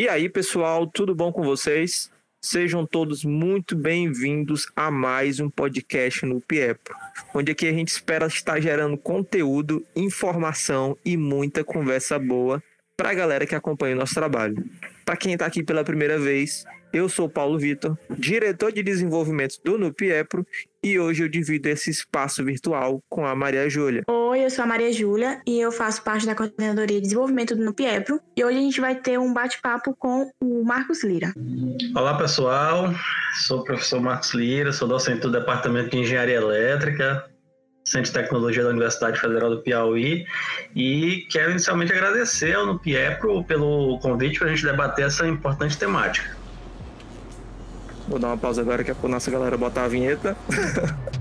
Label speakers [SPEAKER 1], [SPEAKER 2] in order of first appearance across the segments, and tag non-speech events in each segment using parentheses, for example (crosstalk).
[SPEAKER 1] E aí, pessoal, tudo bom com vocês? Sejam todos muito bem-vindos a mais um podcast no Piepro, onde aqui a gente espera estar gerando conteúdo, informação e muita conversa boa para a galera que acompanha o nosso trabalho. Para quem está aqui pela primeira vez, eu sou Paulo Vitor, diretor de desenvolvimento do Nupiepro, e hoje eu divido esse espaço virtual com a Maria Júlia.
[SPEAKER 2] Oi, eu sou a Maria Júlia e eu faço parte da coordenadoria de desenvolvimento do Nupiepro. E hoje a gente vai ter um bate-papo com o Marcos Lira.
[SPEAKER 3] Olá, pessoal. Sou o professor Marcos Lira, sou docente do Departamento de Engenharia Elétrica, Centro de Tecnologia da Universidade Federal do Piauí e quero inicialmente agradecer ao Nupiepro pelo convite para a gente debater essa importante temática.
[SPEAKER 1] Vou dar uma pausa agora que é para nossa galera botar a vinheta. (laughs)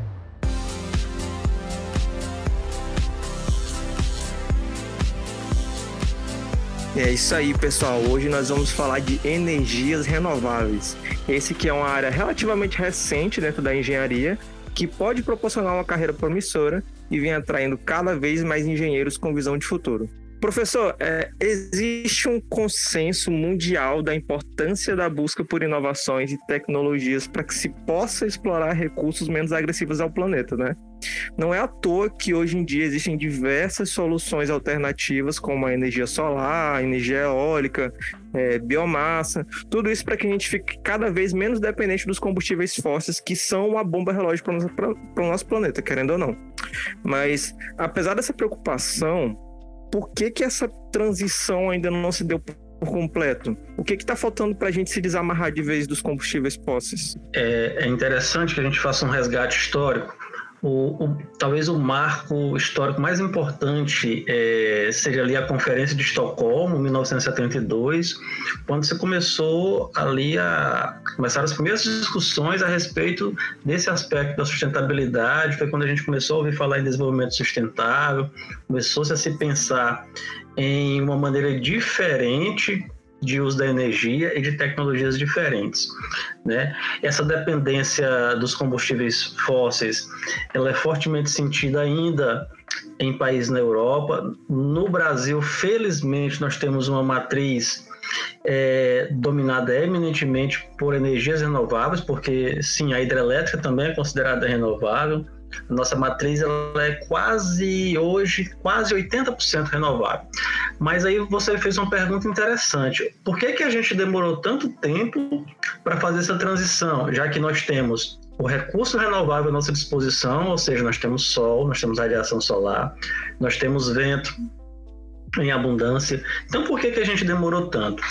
[SPEAKER 1] É isso aí, pessoal. Hoje nós vamos falar de energias renováveis. Esse que é uma área relativamente recente dentro da engenharia, que pode proporcionar uma carreira promissora e vem atraindo cada vez mais engenheiros com visão de futuro. Professor, é, existe um consenso mundial da importância da busca por inovações e tecnologias para que se possa explorar recursos menos agressivos ao planeta, né? Não é à toa que hoje em dia existem diversas soluções alternativas, como a energia solar, energia eólica, é, biomassa, tudo isso para que a gente fique cada vez menos dependente dos combustíveis fósseis, que são uma bomba relógio para o nosso planeta, querendo ou não. Mas, apesar dessa preocupação, por que, que essa transição ainda não se deu por completo? O que está faltando para a gente se desamarrar de vez dos combustíveis fósseis?
[SPEAKER 3] É, é interessante que a gente faça um resgate histórico o, o, talvez o marco histórico mais importante é, ali a Conferência de Estocolmo, 1972, quando se começou ali a começaram as primeiras discussões a respeito desse aspecto da sustentabilidade. Foi quando a gente começou a ouvir falar em desenvolvimento sustentável, começou-se a se pensar em uma maneira diferente de uso da energia e de tecnologias diferentes. Né? Essa dependência dos combustíveis fósseis ela é fortemente sentida ainda em países na Europa. No Brasil, felizmente, nós temos uma matriz é, dominada eminentemente por energias renováveis, porque sim, a hidrelétrica também é considerada renovável. Nossa matriz ela é quase hoje quase 80% renovável. Mas aí você fez uma pergunta interessante. Por que, que a gente demorou tanto tempo para fazer essa transição, já que nós temos o recurso renovável à nossa disposição, ou seja, nós temos sol, nós temos radiação solar, nós temos vento, em abundância. Então, por que, que a gente demorou tanto?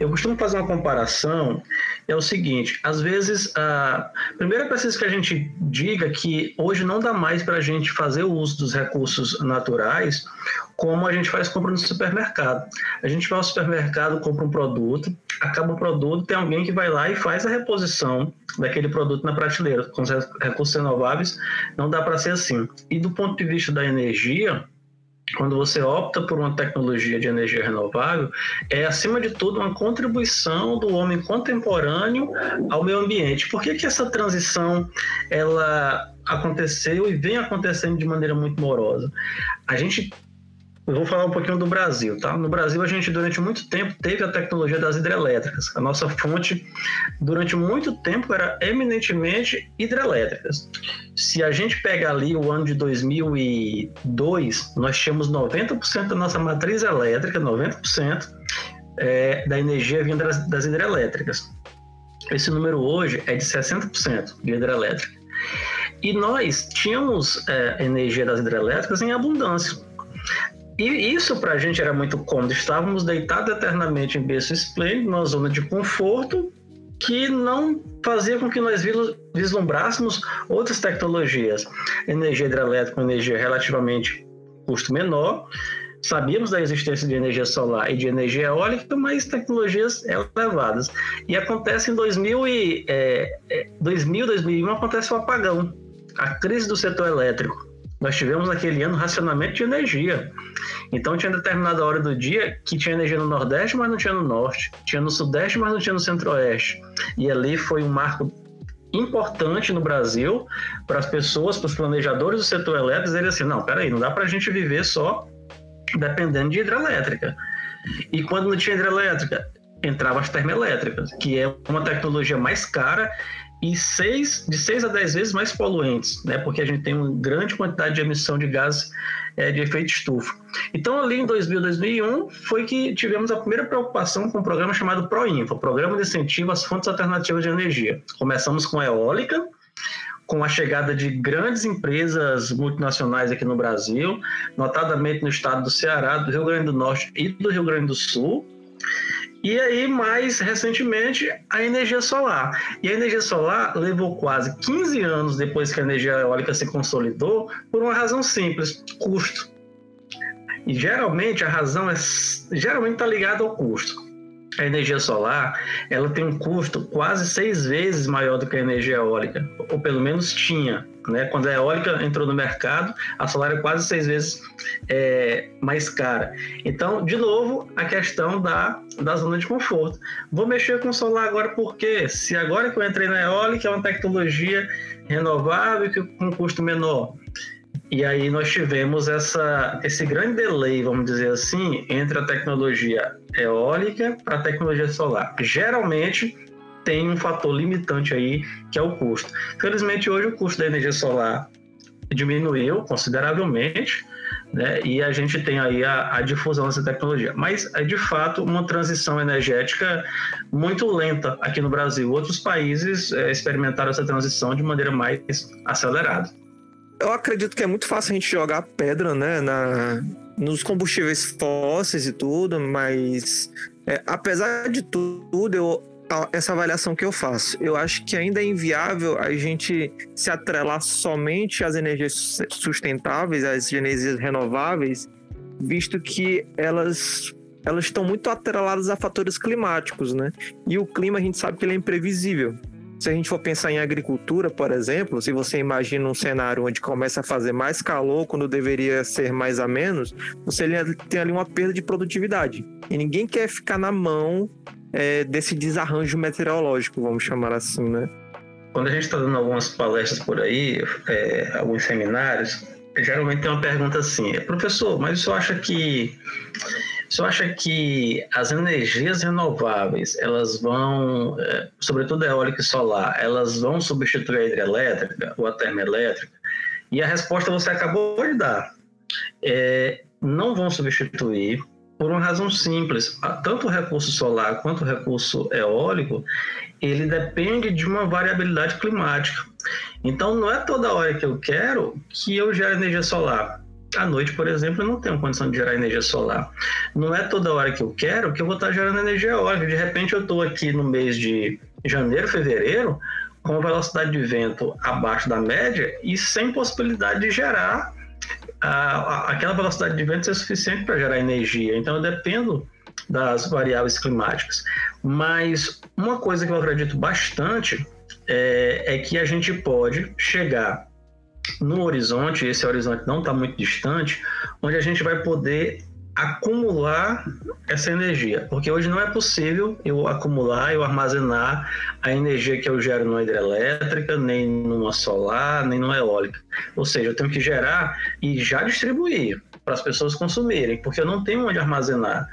[SPEAKER 3] Eu costumo fazer uma comparação, é o seguinte, às vezes, a... primeiro é preciso que a gente diga que hoje não dá mais para a gente fazer o uso dos recursos naturais como a gente faz compra no supermercado. A gente vai ao supermercado, compra um produto, acaba o produto, tem alguém que vai lá e faz a reposição daquele produto na prateleira. Com os recursos renováveis, não dá para ser assim. E do ponto de vista da energia, quando você opta por uma tecnologia de energia renovável, é acima de tudo uma contribuição do homem contemporâneo ao meio ambiente. Por que, que essa transição ela aconteceu e vem acontecendo de maneira muito morosa? A gente eu vou falar um pouquinho do Brasil, tá? No Brasil, a gente, durante muito tempo, teve a tecnologia das hidrelétricas. A nossa fonte, durante muito tempo, era eminentemente hidrelétricas. Se a gente pegar ali o ano de 2002, nós tínhamos 90% da nossa matriz elétrica, 90% é, da energia vinda das, das hidrelétricas. Esse número hoje é de 60% de hidrelétrica. E nós tínhamos é, energia das hidrelétricas em abundância. E isso para a gente era muito cômodo. Estávamos deitados eternamente em berço esplêndido, numa zona de conforto, que não fazia com que nós vislumbrássemos outras tecnologias. Energia hidrelétrica, energia relativamente custo menor. Sabíamos da existência de energia solar e de energia eólica, mas tecnologias elevadas. E acontece em 2000, e, é, 2000 é, 2001, acontece o apagão, a crise do setor elétrico nós tivemos naquele ano racionamento de energia. Então tinha determinada hora do dia que tinha energia no Nordeste, mas não tinha no Norte. Tinha no Sudeste, mas não tinha no Centro-Oeste. E ali foi um marco importante no Brasil para as pessoas, para os planejadores do setor elétrico dizerem assim, não, peraí, não dá para a gente viver só dependendo de hidrelétrica. E quando não tinha hidrelétrica, entravam as termoelétricas, que é uma tecnologia mais cara e seis, de 6 a 10 vezes mais poluentes, né? porque a gente tem uma grande quantidade de emissão de gases é, de efeito estufa. Então, ali em 2000, 2001, foi que tivemos a primeira preocupação com um programa chamado PROINFA, Programa de Incentivo às Fontes Alternativas de Energia. Começamos com a eólica, com a chegada de grandes empresas multinacionais aqui no Brasil, notadamente no estado do Ceará, do Rio Grande do Norte e do Rio Grande do Sul. E aí, mais recentemente, a energia solar. E a energia solar levou quase 15 anos depois que a energia eólica se consolidou, por uma razão simples: custo. E geralmente a razão é geralmente está ligada ao custo a energia solar ela tem um custo quase seis vezes maior do que a energia eólica, ou pelo menos tinha. Né? Quando a eólica entrou no mercado, a solar é quase seis vezes é, mais cara. Então, de novo, a questão da, da zona de conforto. Vou mexer com solar agora porque se agora que eu entrei na eólica é uma tecnologia renovável que com custo menor. E aí nós tivemos essa, esse grande delay, vamos dizer assim, entre a tecnologia eólica para a tecnologia solar. Geralmente tem um fator limitante aí, que é o custo. Felizmente hoje o custo da energia solar diminuiu consideravelmente, né? E a gente tem aí a, a, difusão dessa tecnologia. Mas é de fato uma transição energética muito lenta aqui no Brasil. Outros países é, experimentaram essa transição de maneira mais acelerada.
[SPEAKER 1] Eu acredito que é muito fácil a gente jogar pedra, né, na, nos combustíveis fósseis e tudo, mas é, apesar de tudo, eu, essa avaliação que eu faço, eu acho que ainda é inviável a gente se atrelar somente às energias sustentáveis, às energias renováveis, visto que elas elas estão muito atreladas a fatores climáticos, né? E o clima a gente sabe que ele é imprevisível. Se a gente for pensar em agricultura, por exemplo, se você imagina um cenário onde começa a fazer mais calor quando deveria ser mais a menos, você tem ali uma perda de produtividade. E ninguém quer ficar na mão é, desse desarranjo meteorológico, vamos chamar assim, né?
[SPEAKER 3] Quando a gente está dando algumas palestras por aí, é, alguns seminários, geralmente tem uma pergunta assim: professor, mas o senhor acha que você acha que as energias renováveis, elas vão, é, sobretudo a eólica e solar, elas vão substituir a hidrelétrica ou a termoelétrica? E a resposta você acabou de dar. É, não vão substituir por uma razão simples. Tanto o recurso solar quanto o recurso eólico, ele depende de uma variabilidade climática. Então, não é toda hora que eu quero que eu gere energia solar. À noite, por exemplo, eu não tenho condição de gerar energia solar. Não é toda hora que eu quero que eu vou estar gerando energia eólica. De repente, eu estou aqui no mês de janeiro, fevereiro, com velocidade de vento abaixo da média e sem possibilidade de gerar aquela velocidade de vento ser suficiente para gerar energia. Então, eu dependo das variáveis climáticas. Mas uma coisa que eu acredito bastante é, é que a gente pode chegar no horizonte, esse horizonte não está muito distante, onde a gente vai poder acumular essa energia, porque hoje não é possível eu acumular, eu armazenar a energia que eu gero numa hidrelétrica, nem numa solar, nem numa eólica. Ou seja, eu tenho que gerar e já distribuir para as pessoas consumirem, porque eu não tenho onde armazenar.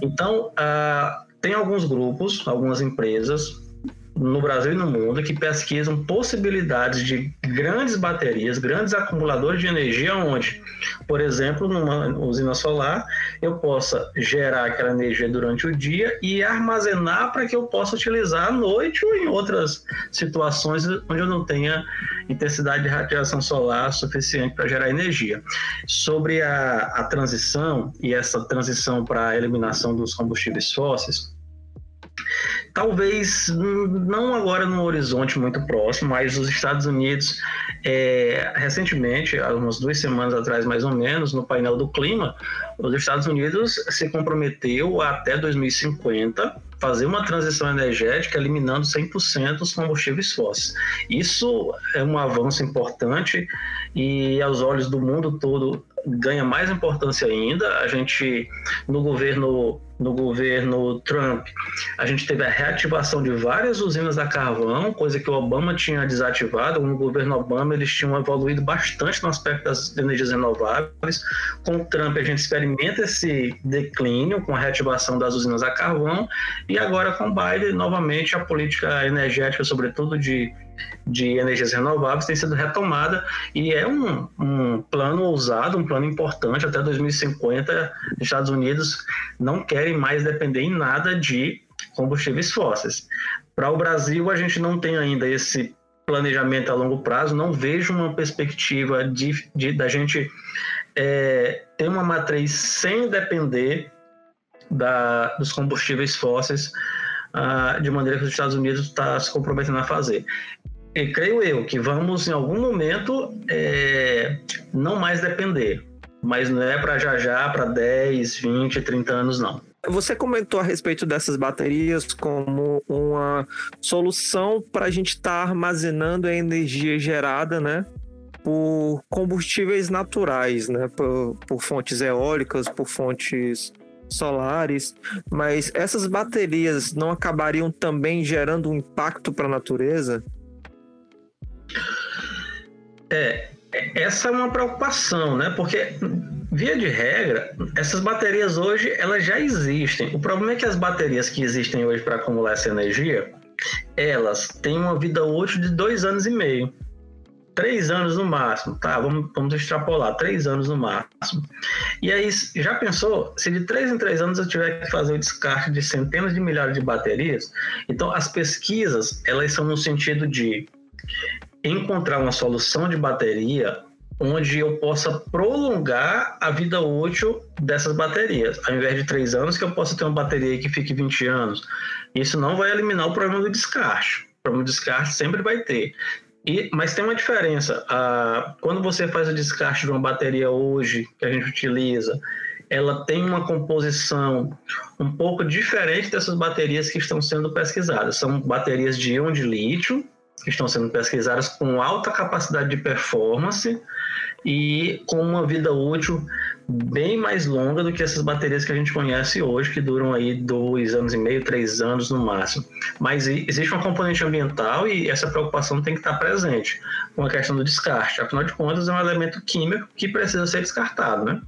[SPEAKER 3] Então, ah, tem alguns grupos, algumas empresas no Brasil e no mundo que pesquisam possibilidades de grandes baterias, grandes acumuladores de energia, onde, por exemplo, numa usina solar, eu possa gerar aquela energia durante o dia e armazenar para que eu possa utilizar à noite ou em outras situações onde eu não tenha intensidade de radiação solar suficiente para gerar energia. Sobre a, a transição e essa transição para a eliminação dos combustíveis fósseis, talvez não agora no horizonte muito próximo, mas os Estados Unidos, é, recentemente, há umas duas semanas atrás mais ou menos, no painel do clima, os Estados Unidos se comprometeu até 2050 fazer uma transição energética eliminando 100% os combustíveis fósseis. Isso é um avanço importante e aos olhos do mundo todo ganha mais importância ainda. A gente no governo no governo Trump, a gente teve a reativação de várias usinas a carvão, coisa que o Obama tinha desativado. No governo Obama, eles tinham evoluído bastante no aspecto das energias renováveis. Com o Trump, a gente experimenta esse declínio com a reativação das usinas a carvão. E agora, com Biden, novamente, a política energética, sobretudo de de energias renováveis tem sido retomada e é um, um plano ousado, um plano importante. Até 2050, os Estados Unidos não querem mais depender em nada de combustíveis fósseis. Para o Brasil, a gente não tem ainda esse planejamento a longo prazo, não vejo uma perspectiva de, de da gente é, ter uma matriz sem depender da, dos combustíveis fósseis uh, de maneira que os Estados Unidos está se comprometendo a fazer. E creio eu que vamos, em algum momento, é, não mais depender. Mas não é para já já, para 10, 20, 30 anos, não.
[SPEAKER 1] Você comentou a respeito dessas baterias como uma solução para a gente estar tá armazenando a energia gerada, né? Por combustíveis naturais, né? Por, por fontes eólicas, por fontes solares, mas essas baterias não acabariam também gerando um impacto para a natureza?
[SPEAKER 3] É, essa é uma preocupação, né? Porque via de regra, essas baterias hoje elas já existem. O problema é que as baterias que existem hoje para acumular essa energia, elas têm uma vida útil de dois anos e meio três anos no máximo, tá? Vamos, vamos extrapolar, três anos no máximo. E aí, já pensou, se de três em três anos eu tiver que fazer o descarte de centenas de milhares de baterias? Então, as pesquisas, elas são no sentido de encontrar uma solução de bateria onde eu possa prolongar a vida útil dessas baterias. Ao invés de três anos, que eu possa ter uma bateria que fique 20 anos. Isso não vai eliminar o problema do descarte. O problema do descarte sempre vai ter. E, mas tem uma diferença. Ah, quando você faz o descarte de uma bateria hoje, que a gente utiliza, ela tem uma composição um pouco diferente dessas baterias que estão sendo pesquisadas. São baterias de íon de lítio, que estão sendo pesquisadas com alta capacidade de performance e com uma vida útil bem mais longa do que essas baterias que a gente conhece hoje, que duram aí dois anos e meio, três anos no máximo. Mas existe uma componente ambiental e essa preocupação tem que estar presente com a questão do descarte. Afinal de contas, é um elemento químico que precisa ser descartado, né?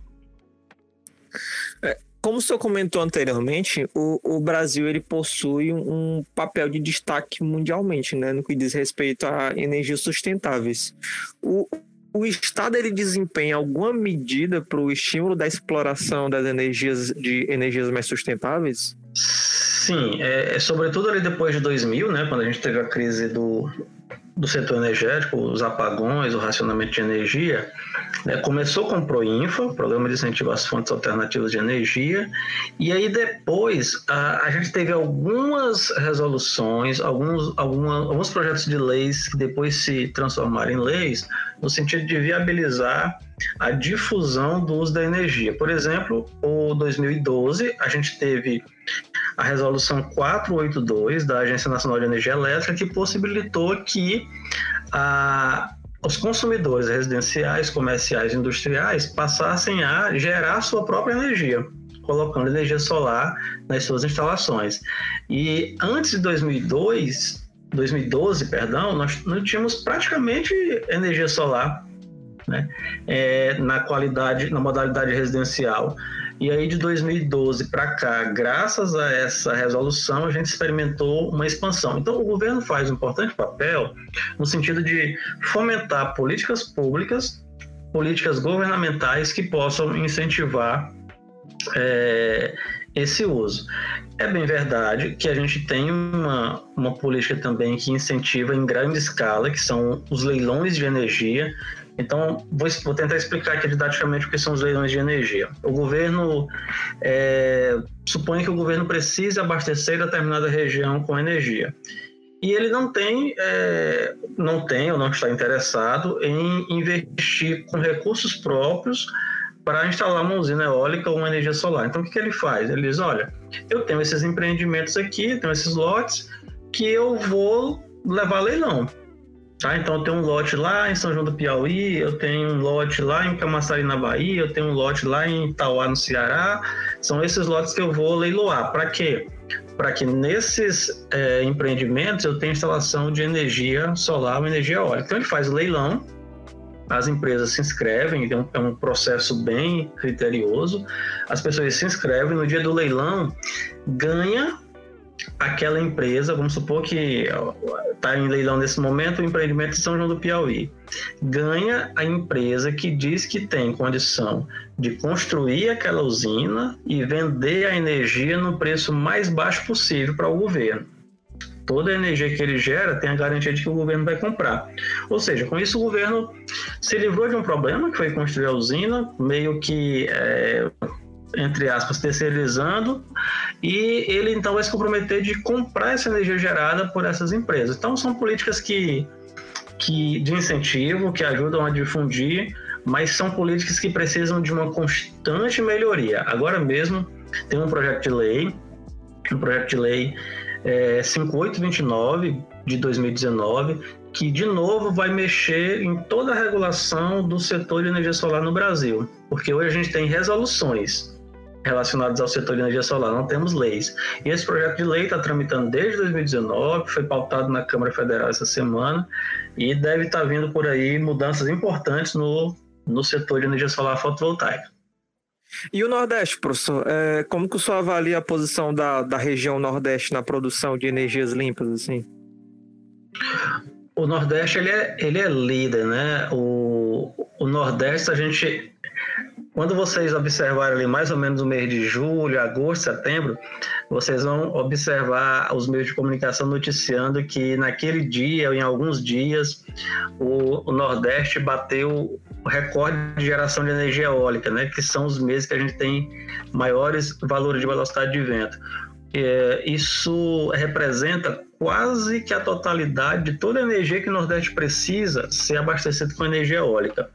[SPEAKER 1] Como o senhor comentou anteriormente, o, o, Brasil ele possui um papel de destaque mundialmente, né, no que diz respeito a energias sustentáveis. O, o Estado ele desempenha alguma medida para o estímulo da exploração das energias de energias mais sustentáveis?
[SPEAKER 3] Sim, é, é, sobretudo ali depois de 2000, né, quando a gente teve a crise do, do setor energético, os apagões, o racionamento de energia, né, começou com o Proinfa, Programa de Incentivo às Fontes Alternativas de Energia, e aí depois a, a gente teve algumas resoluções, alguns, alguma, alguns projetos de leis que depois se transformaram em leis, no sentido de viabilizar a difusão do uso da energia. Por exemplo, o 2012, a gente teve a resolução 482 da Agência Nacional de Energia Elétrica, que possibilitou que a, os consumidores residenciais, comerciais e industriais passassem a gerar sua própria energia, colocando energia solar nas suas instalações. E antes de 2002, 2012, perdão, nós não tínhamos praticamente energia solar né, é, na qualidade, na modalidade residencial. E aí, de 2012 para cá, graças a essa resolução, a gente experimentou uma expansão. Então, o governo faz um importante papel no sentido de fomentar políticas públicas, políticas governamentais que possam incentivar é, esse uso. É bem verdade que a gente tem uma, uma política também que incentiva em grande escala, que são os leilões de energia, então, vou, vou, tentar explicar aqui didaticamente o que são os leilões de energia. O governo é, supõe que o governo precise abastecer determinada região com energia. E ele não tem, é, não tem ou não está interessado em investir com recursos próprios para instalar uma usina eólica ou uma energia solar. Então, o que, que ele faz? Ele diz: olha, eu tenho esses empreendimentos aqui, tenho esses lotes, que eu vou levar leilão. Tá? Então eu tenho um lote lá em São João do Piauí, eu tenho um lote lá em Camaçari, na Bahia, eu tenho um lote lá em Itauá, no Ceará. São esses lotes que eu vou leiloar. Para quê? Para que nesses é, empreendimentos eu tenha instalação de energia solar ou energia eólica. Então ele faz leilão, as empresas se inscrevem, é um, é um processo bem criterioso. As pessoas se inscrevem, no dia do leilão ganha aquela empresa, vamos supor que está em leilão nesse momento o empreendimento de São João do Piauí, ganha a empresa que diz que tem condição de construir aquela usina e vender a energia no preço mais baixo possível para o governo. Toda a energia que ele gera tem a garantia de que o governo vai comprar. Ou seja, com isso o governo se livrou de um problema que foi construir a usina, meio que é, entre aspas, terceirizando, e ele então vai se comprometer de comprar essa energia gerada por essas empresas. Então são políticas que, que de incentivo, que ajudam a difundir, mas são políticas que precisam de uma constante melhoria. Agora mesmo tem um projeto de lei, um projeto de lei é, 5829 de 2019, que de novo vai mexer em toda a regulação do setor de energia solar no Brasil, porque hoje a gente tem resoluções relacionados ao setor de energia solar, não temos leis. E esse projeto de lei está tramitando desde 2019, foi pautado na Câmara Federal essa semana e deve estar tá vindo por aí mudanças importantes no, no setor de energia solar fotovoltaica.
[SPEAKER 1] E o Nordeste, professor, é, como que o senhor avalia a posição da, da região Nordeste na produção de energias limpas, assim?
[SPEAKER 3] O Nordeste, ele é, ele é líder, né? O, o Nordeste, a gente quando vocês observarem ali mais ou menos o mês de julho, agosto, setembro, vocês vão observar os meios de comunicação noticiando que naquele dia ou em alguns dias o, o Nordeste bateu recorde de geração de energia eólica, né? Que são os meses que a gente tem maiores valores de velocidade de vento. É, isso representa quase que a totalidade de toda a energia que o Nordeste precisa ser abastecido com energia eólica.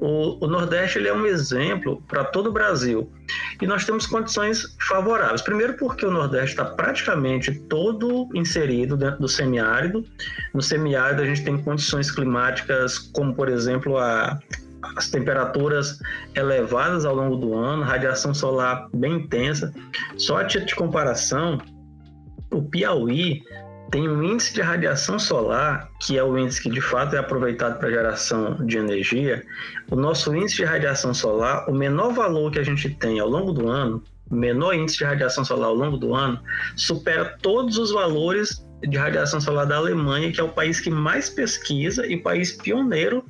[SPEAKER 3] O, o Nordeste ele é um exemplo para todo o Brasil e nós temos condições favoráveis. Primeiro, porque o Nordeste está praticamente todo inserido dentro do semiárido. No semiárido, a gente tem condições climáticas, como por exemplo a, as temperaturas elevadas ao longo do ano, radiação solar bem intensa. Só a título de comparação, o Piauí tem um índice de radiação solar, que é o índice que de fato é aproveitado para geração de energia. O nosso índice de radiação solar, o menor valor que a gente tem ao longo do ano, o menor índice de radiação solar ao longo do ano, supera todos os valores de radiação solar da Alemanha, que é o país que mais pesquisa e país pioneiro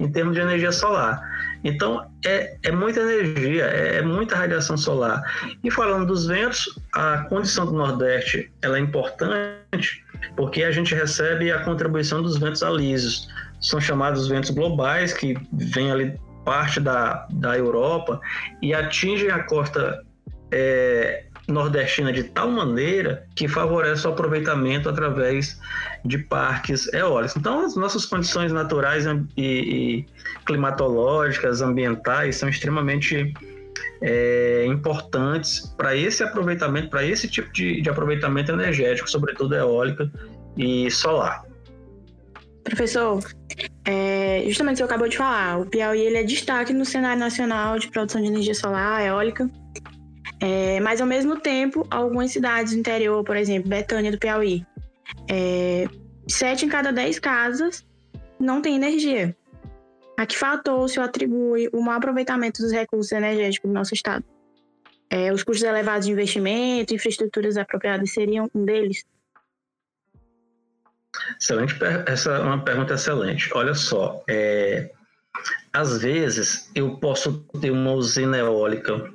[SPEAKER 3] em termos de energia solar. Então, é, é muita energia, é, é, muita radiação solar. E falando dos ventos, a condição do Nordeste ela é importante porque a gente recebe a contribuição dos ventos alísios. São chamados ventos globais, que vêm ali parte da, da Europa e atingem a costa é, nordestina de tal maneira que favorece o aproveitamento através de parques eólicos. Então, as nossas condições naturais e, e climatológicas, ambientais, são extremamente é, importantes para esse aproveitamento, para esse tipo de, de aproveitamento energético, sobretudo eólica e solar.
[SPEAKER 2] Professor, é, justamente o que você acabou de falar, o Piauí ele é destaque no cenário nacional de produção de energia solar, eólica, é, mas ao mesmo tempo, algumas cidades do interior, por exemplo, Betânia do Piauí, é, sete em cada dez casas não tem energia. A que fator se atribui o mau aproveitamento dos recursos energéticos do nosso estado? É, os custos elevados de investimento, infraestruturas apropriadas seriam um deles?
[SPEAKER 3] Excelente, essa é uma pergunta excelente. Olha só, é, às vezes eu posso ter uma usina eólica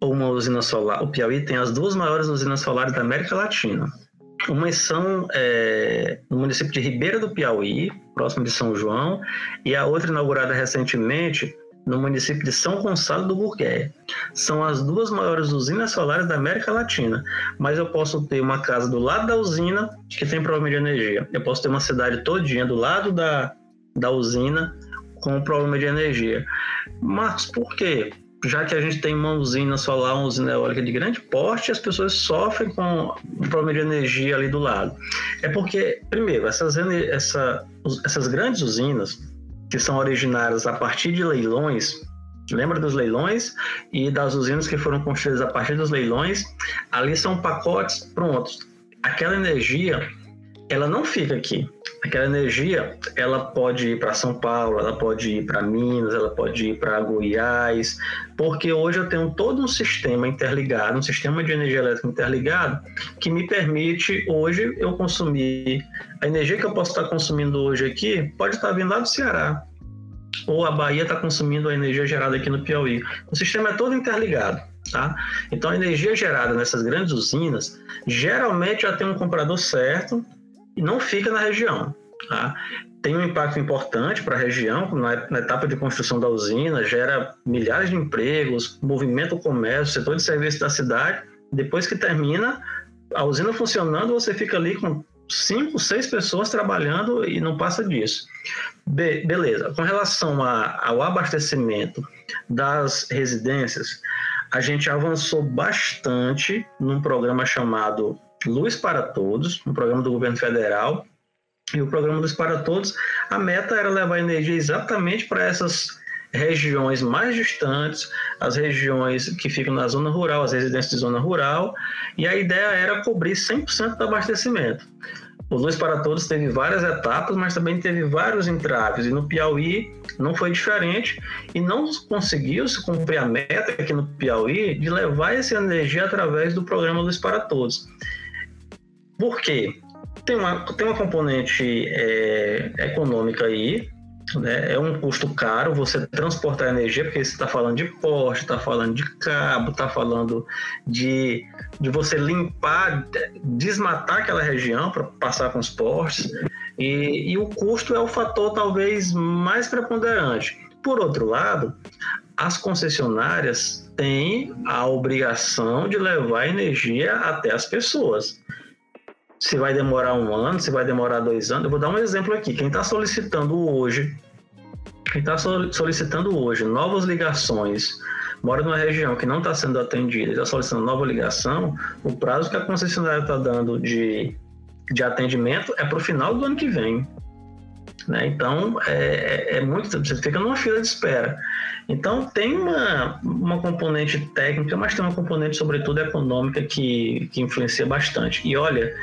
[SPEAKER 3] ou uma usina solar. O Piauí tem as duas maiores usinas solares da América Latina. Uma são é, no município de Ribeira do Piauí, próximo de São João, e a outra inaugurada recentemente no município de São Gonçalo do Burgué. São as duas maiores usinas solares da América Latina, mas eu posso ter uma casa do lado da usina que tem problema de energia. Eu posso ter uma cidade todinha do lado da, da usina com problema de energia. Marcos, por quê? Já que a gente tem uma usina solar, uma usina eólica de grande porte, as pessoas sofrem com o problema de energia ali do lado. É porque, primeiro, essas, essa, essas grandes usinas, que são originárias a partir de leilões, lembra dos leilões e das usinas que foram construídas a partir dos leilões, ali são pacotes prontos. Aquela energia, ela não fica aqui. Aquela energia, ela pode ir para São Paulo, ela pode ir para Minas, ela pode ir para Goiás, porque hoje eu tenho todo um sistema interligado, um sistema de energia elétrica interligado, que me permite hoje eu consumir a energia que eu posso estar consumindo hoje aqui, pode estar vindo lá do Ceará, ou a Bahia está consumindo a energia gerada aqui no Piauí. O sistema é todo interligado. Tá? Então, a energia gerada nessas grandes usinas geralmente já tem um comprador certo não fica na região. Tá? Tem um impacto importante para a região, na, na, etapa de construção da usina, gera milhares de empregos, movimenta o comércio, setor de serviço da cidade. Depois que termina, a usina funcionando, você fica ali com cinco, seis pessoas trabalhando e não passa disso. Be beleza. Com relação a, ao abastecimento das residências, a gente avançou bastante num programa chamado Luz para Todos, um programa do governo federal. E o programa Luz para Todos, a meta era levar energia exatamente para essas regiões mais distantes, as regiões que ficam na zona rural, as residências de zona rural, e a ideia era cobrir 100% do abastecimento. O Luz para Todos teve várias etapas, mas também teve vários entraves. E no Piauí não foi diferente. E não conseguiu se cumprir a meta aqui no Piauí de levar essa energia através do programa Luz para Todos. Por quê? Tem uma, tem uma componente é, econômica aí, né? É um custo caro você transportar energia, porque você está falando de poste, está falando de cabo, está falando de, de você limpar, desmatar aquela região para passar com os postes. E, e o custo é o fator talvez mais preponderante. Por outro lado, as concessionárias têm a obrigação de levar energia até as pessoas. Se vai demorar um ano, se vai demorar dois anos. Eu vou dar um exemplo aqui. Quem está solicitando hoje, quem está solicitando hoje novas ligações, mora numa região que não está sendo atendida, está solicitando nova ligação, o prazo que a concessionária está dando de, de atendimento é para o final do ano que vem. Né? Então, é, é, é muito. Você fica numa fila de espera. Então, tem uma, uma componente técnica, mas tem uma componente, sobretudo, econômica que, que influencia bastante. E olha,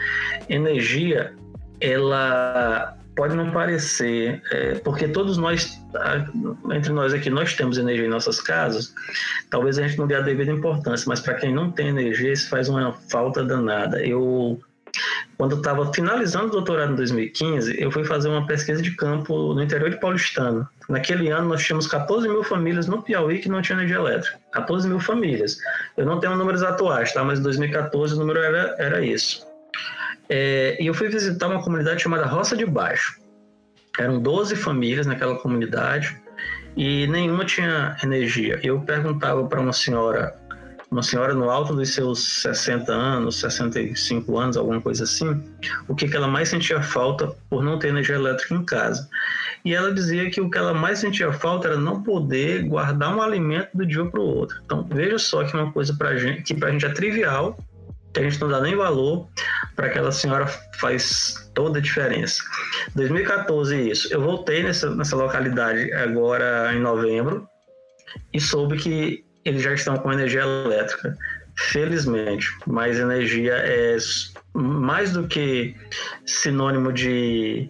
[SPEAKER 3] energia, ela pode não parecer, é, porque todos nós, entre nós aqui, nós temos energia em nossas casas, talvez a gente não dê a devida importância, mas para quem não tem energia, isso faz uma falta danada. Eu quando estava finalizando o doutorado em 2015, eu fui fazer uma pesquisa de campo no interior de Paulistano. Naquele ano, nós tínhamos 14 mil famílias no Piauí que não tinham energia elétrica. 14 mil famílias. Eu não tenho números atuais, tá? mas em 2014 o número era, era isso. É, e eu fui visitar uma comunidade chamada Roça de Baixo. Eram 12 famílias naquela comunidade e nenhuma tinha energia. Eu perguntava para uma senhora uma senhora no alto dos seus 60 anos, 65 anos, alguma coisa assim, o que, que ela mais sentia falta por não ter energia elétrica em casa. E ela dizia que o que ela mais sentia falta era não poder guardar um alimento do dia para o outro. Então, veja só que uma coisa gente, que para a gente é trivial, que a gente não dá nem valor, para aquela senhora faz toda a diferença. 2014, isso. Eu voltei nessa, nessa localidade agora em novembro e soube que eles já estão com energia elétrica, felizmente. Mas energia é mais do que sinônimo de,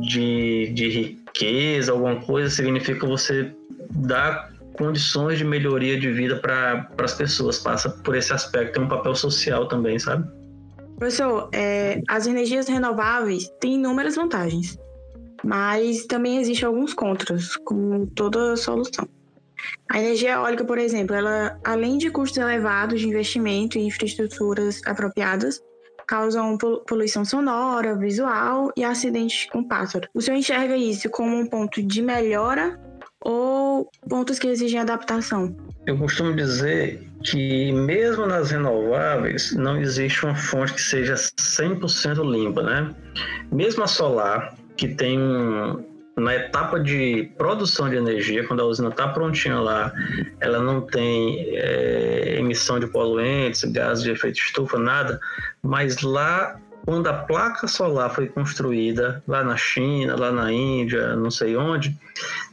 [SPEAKER 3] de, de riqueza, alguma coisa, significa você dar condições de melhoria de vida para as pessoas. Passa por esse aspecto, tem um papel social também, sabe?
[SPEAKER 2] Professor, é, as energias renováveis têm inúmeras vantagens, mas também existem alguns contras, como toda solução. A energia eólica, por exemplo, ela, além de custos elevados de investimento em infraestruturas apropriadas, causam poluição sonora, visual e acidentes com pássaros. O senhor enxerga isso como um ponto de melhora ou pontos que exigem adaptação?
[SPEAKER 3] Eu costumo dizer que mesmo nas renováveis não existe uma fonte que seja 100% limpa, né? Mesmo a solar, que tem um, na etapa de produção de energia, quando a usina está prontinha lá, ela não tem é, emissão de poluentes, gases de efeito estufa, nada, mas lá quando a placa solar foi construída, lá na China, lá na Índia, não sei onde,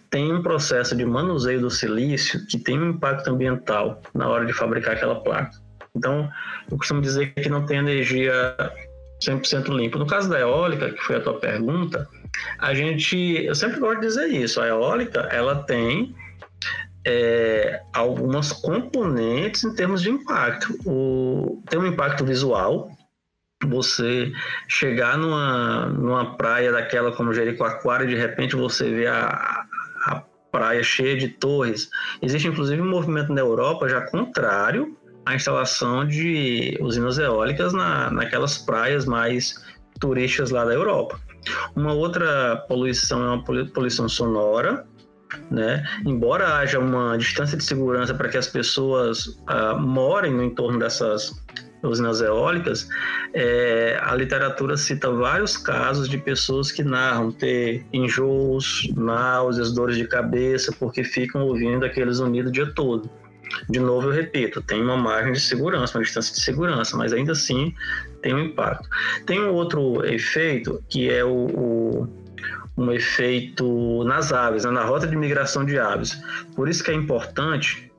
[SPEAKER 3] tem um processo de manuseio do silício que tem um impacto ambiental na hora de fabricar aquela placa. Então, eu costumo dizer que não tem energia 100% limpa. No caso da eólica, que foi a tua pergunta, a gente, eu sempre gosto de dizer isso, a eólica, ela tem é, algumas componentes em termos de impacto. O, tem um impacto visual, você chegar numa, numa praia daquela como Jericoacoara e de repente você vê a, a praia cheia de torres. Existe inclusive um movimento na Europa já contrário à instalação de usinas eólicas na, naquelas praias mais turísticas lá da Europa. Uma outra poluição é uma poluição sonora, né? Embora haja uma distância de segurança para que as pessoas uh, morem no entorno dessas usinas eólicas, é, a literatura cita vários casos de pessoas que narram ter enjoos, náuseas, dores de cabeça, porque ficam ouvindo aquele zunido o dia todo. De novo, eu repito, tem uma margem de segurança, uma distância de segurança, mas ainda assim tem um impacto. Tem um outro efeito que é o, o um efeito nas aves, né, na rota de migração de aves. Por isso que é importante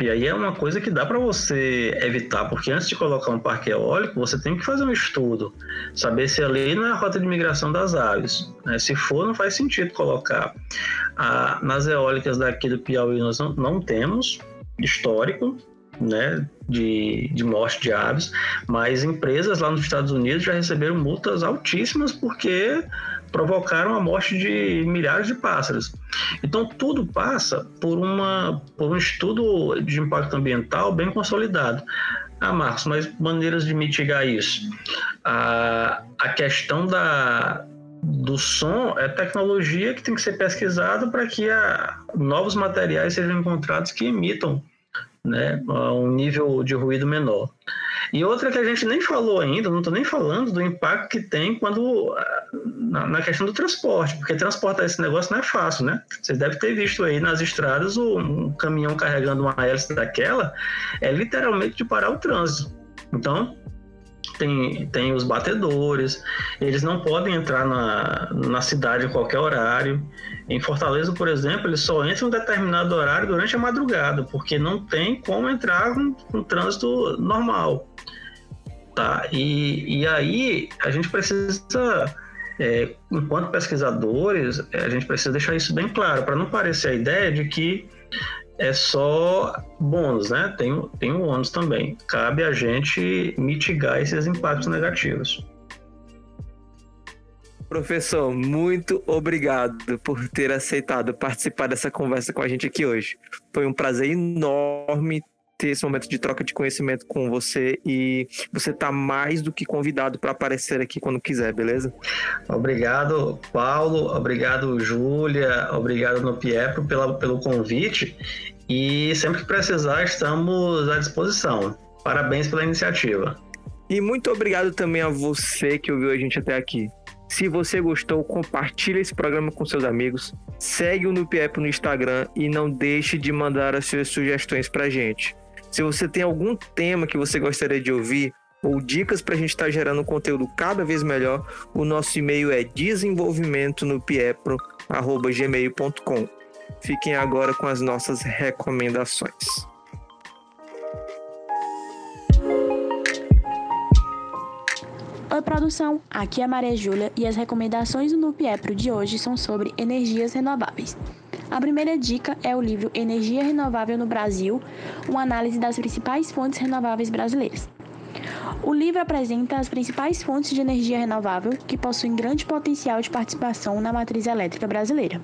[SPEAKER 3] e aí é uma coisa que dá para você evitar, porque antes de colocar um parque eólico, você tem que fazer um estudo, saber se ali não é a rota de migração das aves. Né? Se for, não faz sentido colocar. Ah, nas eólicas daqui do Piauí nós não, não temos histórico, né, de, de morte de aves, mas empresas lá nos Estados Unidos já receberam multas altíssimas porque provocaram a morte de milhares de pássaros. Então tudo passa por, uma, por um estudo de impacto ambiental bem consolidado. Ah, Marcos, mas maneiras de mitigar isso? A, a questão da, do som é tecnologia que tem que ser pesquisada para que a, novos materiais sejam encontrados que emitam né, um nível de ruído menor. E outra que a gente nem falou ainda, não estou nem falando do impacto que tem quando na, na, questão do transporte, porque transportar esse negócio não é fácil, né? Você deve ter visto aí nas estradas um caminhão carregando uma hélice daquela, é literalmente de parar o trânsito. Então, tem, tem os batedores, eles não podem entrar na, na cidade em qualquer horário. Em Fortaleza, por exemplo, eles só entram em um determinado horário durante a madrugada, porque não tem como entrar com, com trânsito normal. Tá? E, e aí a gente precisa, é, enquanto pesquisadores, a gente precisa deixar isso bem claro, para não parecer a ideia de que é só bônus, né? Tem, tem um ônus também. Cabe a gente mitigar esses impactos negativos.
[SPEAKER 1] Professor, muito obrigado por ter aceitado participar dessa conversa com a gente aqui hoje. Foi um prazer enorme ter esse momento de troca de conhecimento com você e você está mais do que convidado para aparecer aqui quando quiser, beleza?
[SPEAKER 3] Obrigado, Paulo. Obrigado, Júlia. Obrigado, no Pietro, pela, pelo convite. E sempre que precisar, estamos à disposição. Parabéns pela iniciativa.
[SPEAKER 1] E muito obrigado também a você que ouviu a gente até aqui. Se você gostou, compartilhe esse programa com seus amigos, segue o Nupiep no Instagram e não deixe de mandar as suas sugestões para a gente. Se você tem algum tema que você gostaria de ouvir ou dicas para a gente estar tá gerando conteúdo cada vez melhor, o nosso e-mail é desenvolvimentonopiepro.gmail.com. Fiquem agora com as nossas recomendações.
[SPEAKER 2] Oi, produção! Aqui é a Maria Júlia e as recomendações do Nupiepro de hoje são sobre energias renováveis. A primeira dica é o livro Energia Renovável no Brasil, uma análise das principais fontes renováveis brasileiras. O livro apresenta as principais fontes de energia renovável que possuem grande potencial de participação na matriz elétrica brasileira.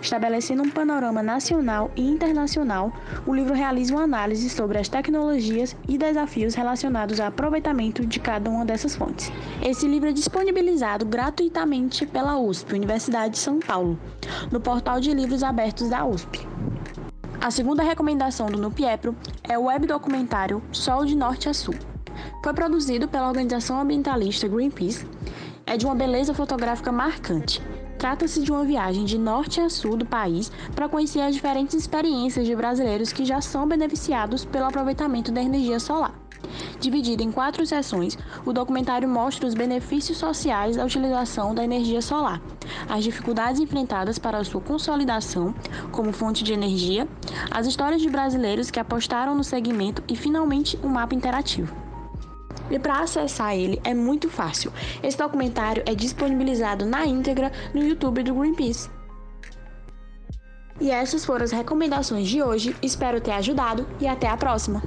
[SPEAKER 2] Estabelecendo um panorama nacional e internacional, o livro realiza uma análise sobre as tecnologias e desafios relacionados ao aproveitamento de cada uma dessas fontes. Esse livro é disponibilizado gratuitamente pela USP, Universidade de São Paulo, no portal de livros abertos da USP. A segunda recomendação do Nupiepro é o web documentário Sol de Norte a Sul. Foi produzido pela organização ambientalista Greenpeace. É de uma beleza fotográfica marcante. Trata-se de uma viagem de norte a sul do país para conhecer as diferentes experiências de brasileiros que já são beneficiados pelo aproveitamento da energia solar. Dividido em quatro sessões, o documentário mostra os benefícios sociais da utilização da energia solar, as dificuldades enfrentadas para sua consolidação como fonte de energia, as histórias de brasileiros que apostaram no segmento e, finalmente, um mapa interativo. E para acessar ele é muito fácil. Esse documentário é disponibilizado na íntegra no YouTube do Greenpeace. E essas foram as recomendações de hoje. Espero ter ajudado e até a próxima!